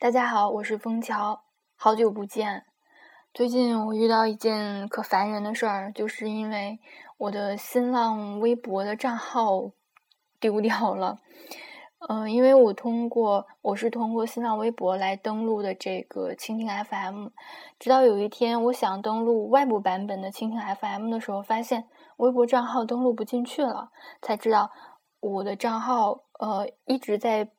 大家好，我是枫桥，好久不见。最近我遇到一件可烦人的事儿，就是因为我的新浪微博的账号 丢掉了。嗯，因为我通过我是通过新浪微博来登录的这个蜻蜓 FM，直到有一天我想登录外部版本的蜻蜓 FM 的时候，发现微博账号登录不进去了，才知道我的账号呃一直在。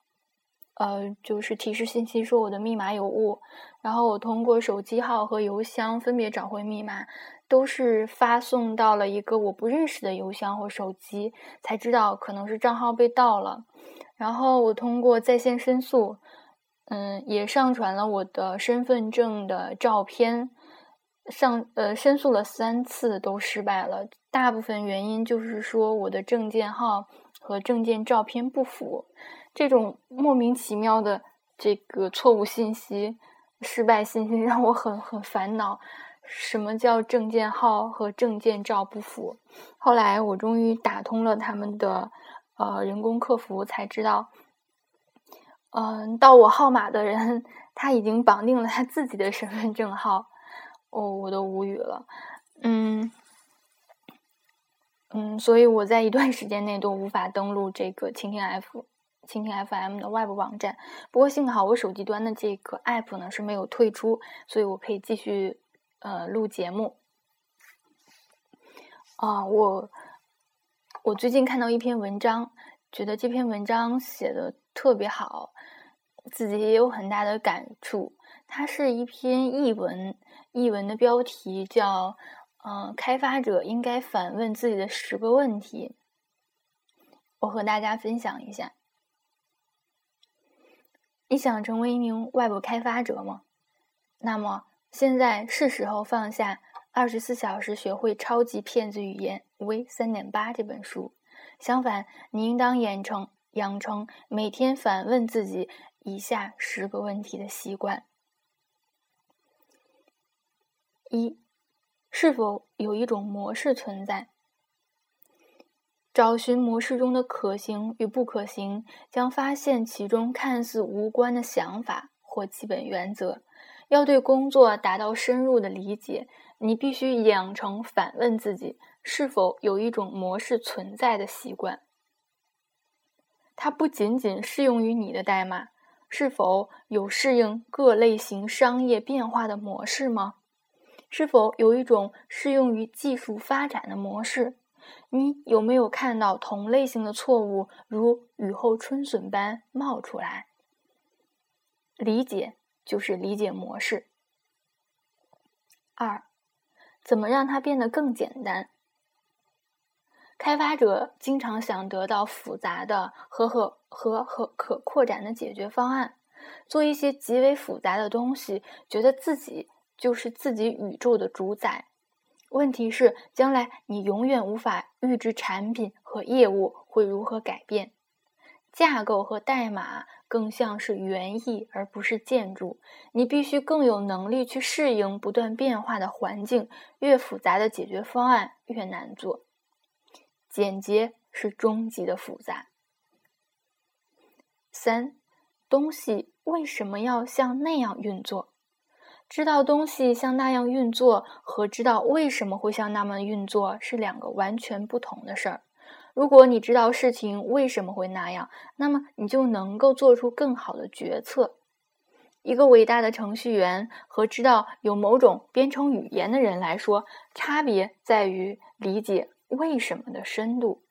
呃，就是提示信息说我的密码有误，然后我通过手机号和邮箱分别找回密码，都是发送到了一个我不认识的邮箱或手机，才知道可能是账号被盗了。然后我通过在线申诉，嗯，也上传了我的身份证的照片，上呃申诉了三次都失败了，大部分原因就是说我的证件号和证件照片不符。这种莫名其妙的这个错误信息、失败信息 让我很很烦恼。什么叫证件号和证件照不符？后来我终于打通了他们的呃人工客服，才知道，嗯，盗我号码的人他已经绑定了他自己的身份证号。哦，我都无语了。嗯嗯，所以我在一段时间内都无法登录这个蜻蜓 F。蜻蜓 FM 的外部网站，不过幸好我手机端的这个 app 呢是没有退出，所以我可以继续呃录节目。啊，我我最近看到一篇文章，觉得这篇文章写的特别好，自己也有很大的感触。它是一篇译文，译文的标题叫“嗯，开发者应该反问自己的十个问题”，我和大家分享一下。你想成为一名外部开发者吗？那么现在是时候放下《二十四小时学会超级骗子语言 V 三点八》这本书。相反，你应当养成养成每天反问自己以下十个问题的习惯：一、是否有一种模式存在？找寻模式中的可行与不可行，将发现其中看似无关的想法或基本原则。要对工作达到深入的理解，你必须养成反问自己是否有一种模式存在的习惯。它不仅仅适用于你的代码，是否有适应各类型商业变化的模式吗？是否有一种适用于技术发展的模式？你有没有看到同类型的错误如雨后春笋般冒出来？理解就是理解模式。二，怎么让它变得更简单？开发者经常想得到复杂的和和和和可扩展的解决方案，做一些极为复杂的东西，觉得自己就是自己宇宙的主宰。问题是，将来你永远无法预知产品和业务会如何改变。架构和代码更像是园艺，而不是建筑。你必须更有能力去适应不断变化的环境。越复杂的解决方案越难做。简洁是终极的复杂。三，东西为什么要像那样运作？知道东西像那样运作和知道为什么会像那么运作是两个完全不同的事儿。如果你知道事情为什么会那样，那么你就能够做出更好的决策。一个伟大的程序员和知道有某种编程语言的人来说，差别在于理解为什么的深度。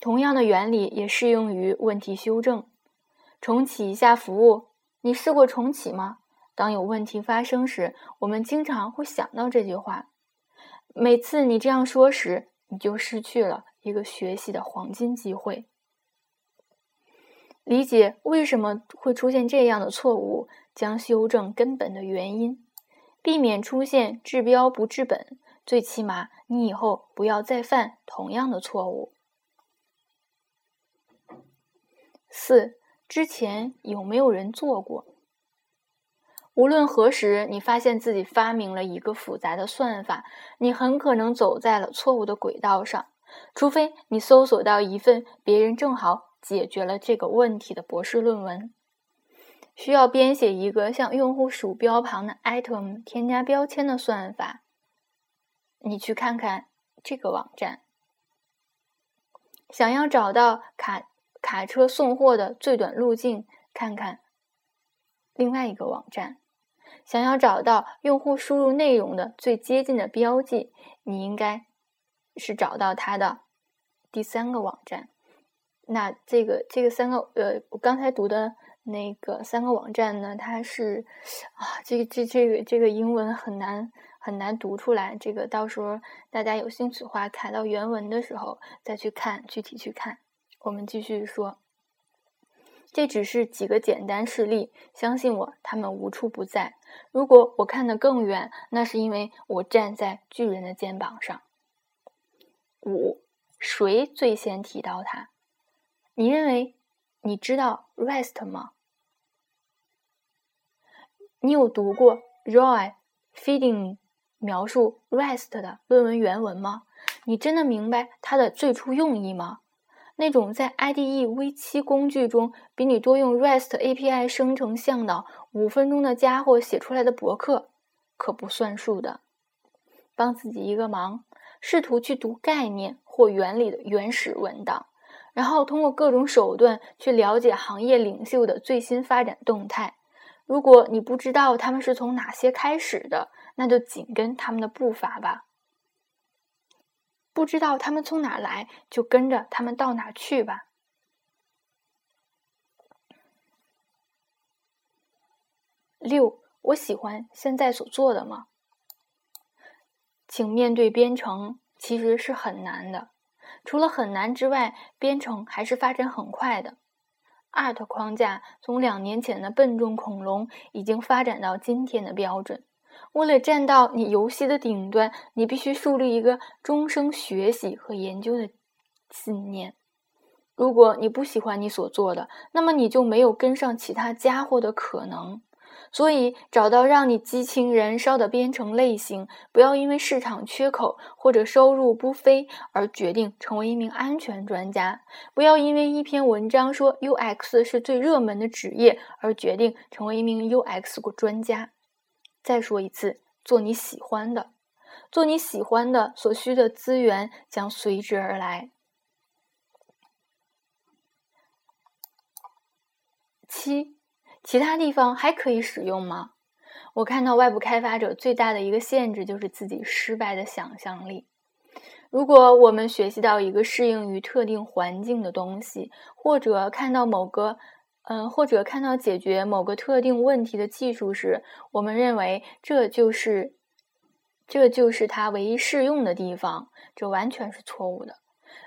同样的原理也适用于问题修正。重启一下服务，你试过重启吗？当有问题发生时，我们经常会想到这句话。每次你这样说时，你就失去了一个学习的黄金机会。理解为什么会出现这样的错误，将修正根本的原因，避免出现治标不治本。最起码，你以后不要再犯同样的错误。四，之前有没有人做过？无论何时，你发现自己发明了一个复杂的算法，你很可能走在了错误的轨道上。除非你搜索到一份别人正好解决了这个问题的博士论文。需要编写一个向用户鼠标旁的 item 添加标签的算法。你去看看这个网站。想要找到卡卡车送货的最短路径，看看另外一个网站。想要找到用户输入内容的最接近的标记，你应该是找到它的第三个网站。那这个这个三个呃，我刚才读的那个三个网站呢，它是啊，这个这这个这个英文很难很难读出来。这个到时候大家有兴趣的话，看到原文的时候再去看具体去看。我们继续说，这只是几个简单事例，相信我，他们无处不在。如果我看得更远，那是因为我站在巨人的肩膀上。五，谁最先提到它？你认为你知道 rest 吗？你有读过 Roy Feeding 描述 rest 的论文原文吗？你真的明白它的最初用意吗？那种在 IDE V7 工具中比你多用 REST API 生成向导五分钟的家伙写出来的博客，可不算数的。帮自己一个忙，试图去读概念或原理的原始文档。然后通过各种手段去了解行业领袖的最新发展动态。如果你不知道他们是从哪些开始的，那就紧跟他们的步伐吧。不知道他们从哪来，就跟着他们到哪去吧。六，我喜欢现在所做的吗？请面对编程，其实是很难的。除了很难之外，编程还是发展很快的。Art 框架从两年前的笨重恐龙，已经发展到今天的标准。为了站到你游戏的顶端，你必须树立一个终生学习和研究的信念。如果你不喜欢你所做的，那么你就没有跟上其他家伙的可能。所以，找到让你激情燃烧的编程类型，不要因为市场缺口或者收入不菲而决定成为一名安全专家；不要因为一篇文章说 UX 是最热门的职业而决定成为一名 UX 专家。再说一次，做你喜欢的，做你喜欢的，所需的资源将随之而来。七。其他地方还可以使用吗？我看到外部开发者最大的一个限制就是自己失败的想象力。如果我们学习到一个适应于特定环境的东西，或者看到某个，嗯，或者看到解决某个特定问题的技术时，我们认为这就是，这就是它唯一适用的地方，这完全是错误的。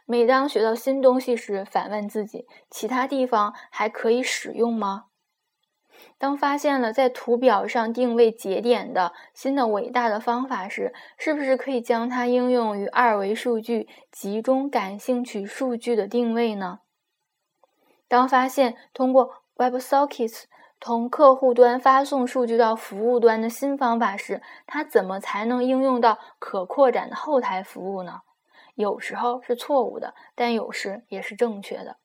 每当学到新东西时，反问自己：其他地方还可以使用吗？当发现了在图表上定位节点的新的伟大的方法时，是不是可以将它应用于二维数据集中感兴趣数据的定位呢？当发现通过 WebSockets 同客户端发送数据到服务端的新方法时，它怎么才能应用到可扩展的后台服务呢？有时候是错误的，但有时也是正确的。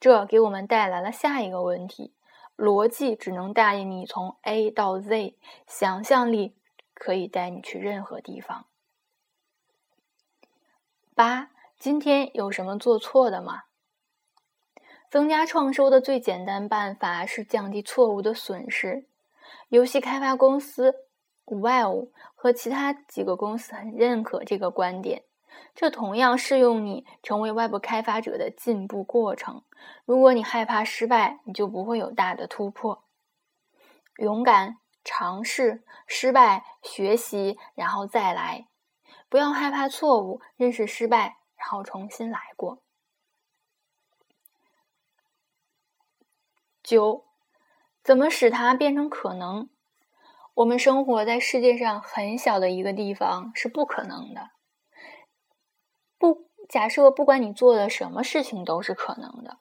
这给我们带来了下一个问题。逻辑只能带你从 A 到 Z，想象力可以带你去任何地方。八，今天有什么做错的吗？增加创收的最简单办法是降低错误的损失。游戏开发公司 Valve 和其他几个公司很认可这个观点。这同样适用你成为外部开发者的进步过程。如果你害怕失败，你就不会有大的突破。勇敢尝试失败，学习，然后再来。不要害怕错误，认识失败，然后重新来过。九，怎么使它变成可能？我们生活在世界上很小的一个地方是不可能的。不，假设不管你做的什么事情都是可能的，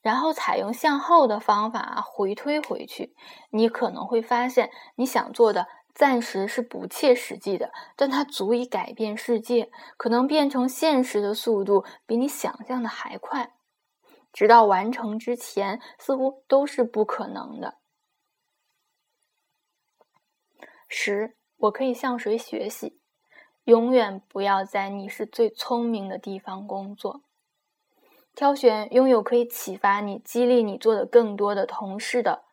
然后采用向后的方法回推回去，你可能会发现你想做的暂时是不切实际的，但它足以改变世界，可能变成现实的速度比你想象的还快。直到完成之前似乎都是不可能的。十我可以向谁学习？永远不要在你是最聪明的地方工作。挑选拥有可以启发你激励你做的更多的同事的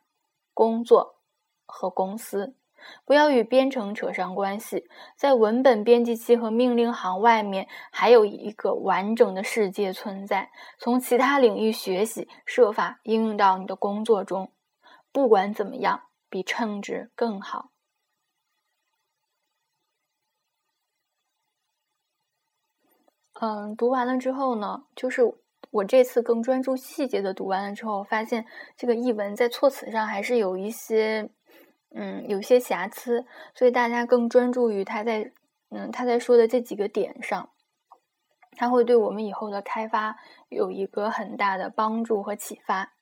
工作和公司。不要与编程扯上关系，在文本编辑器和命令行外面还有一个完整的世界存在。从其他领域学习，设法应用到你的工作中。不管怎么样，比称职更好。嗯，读完了之后呢，就是我这次更专注细节的读完了之后，发现这个译文在措辞上还是有一些。嗯，有些瑕疵，所以大家更专注于他在嗯他在说的这几个点上，他会对我们以后的开发有一个很大的帮助和启发。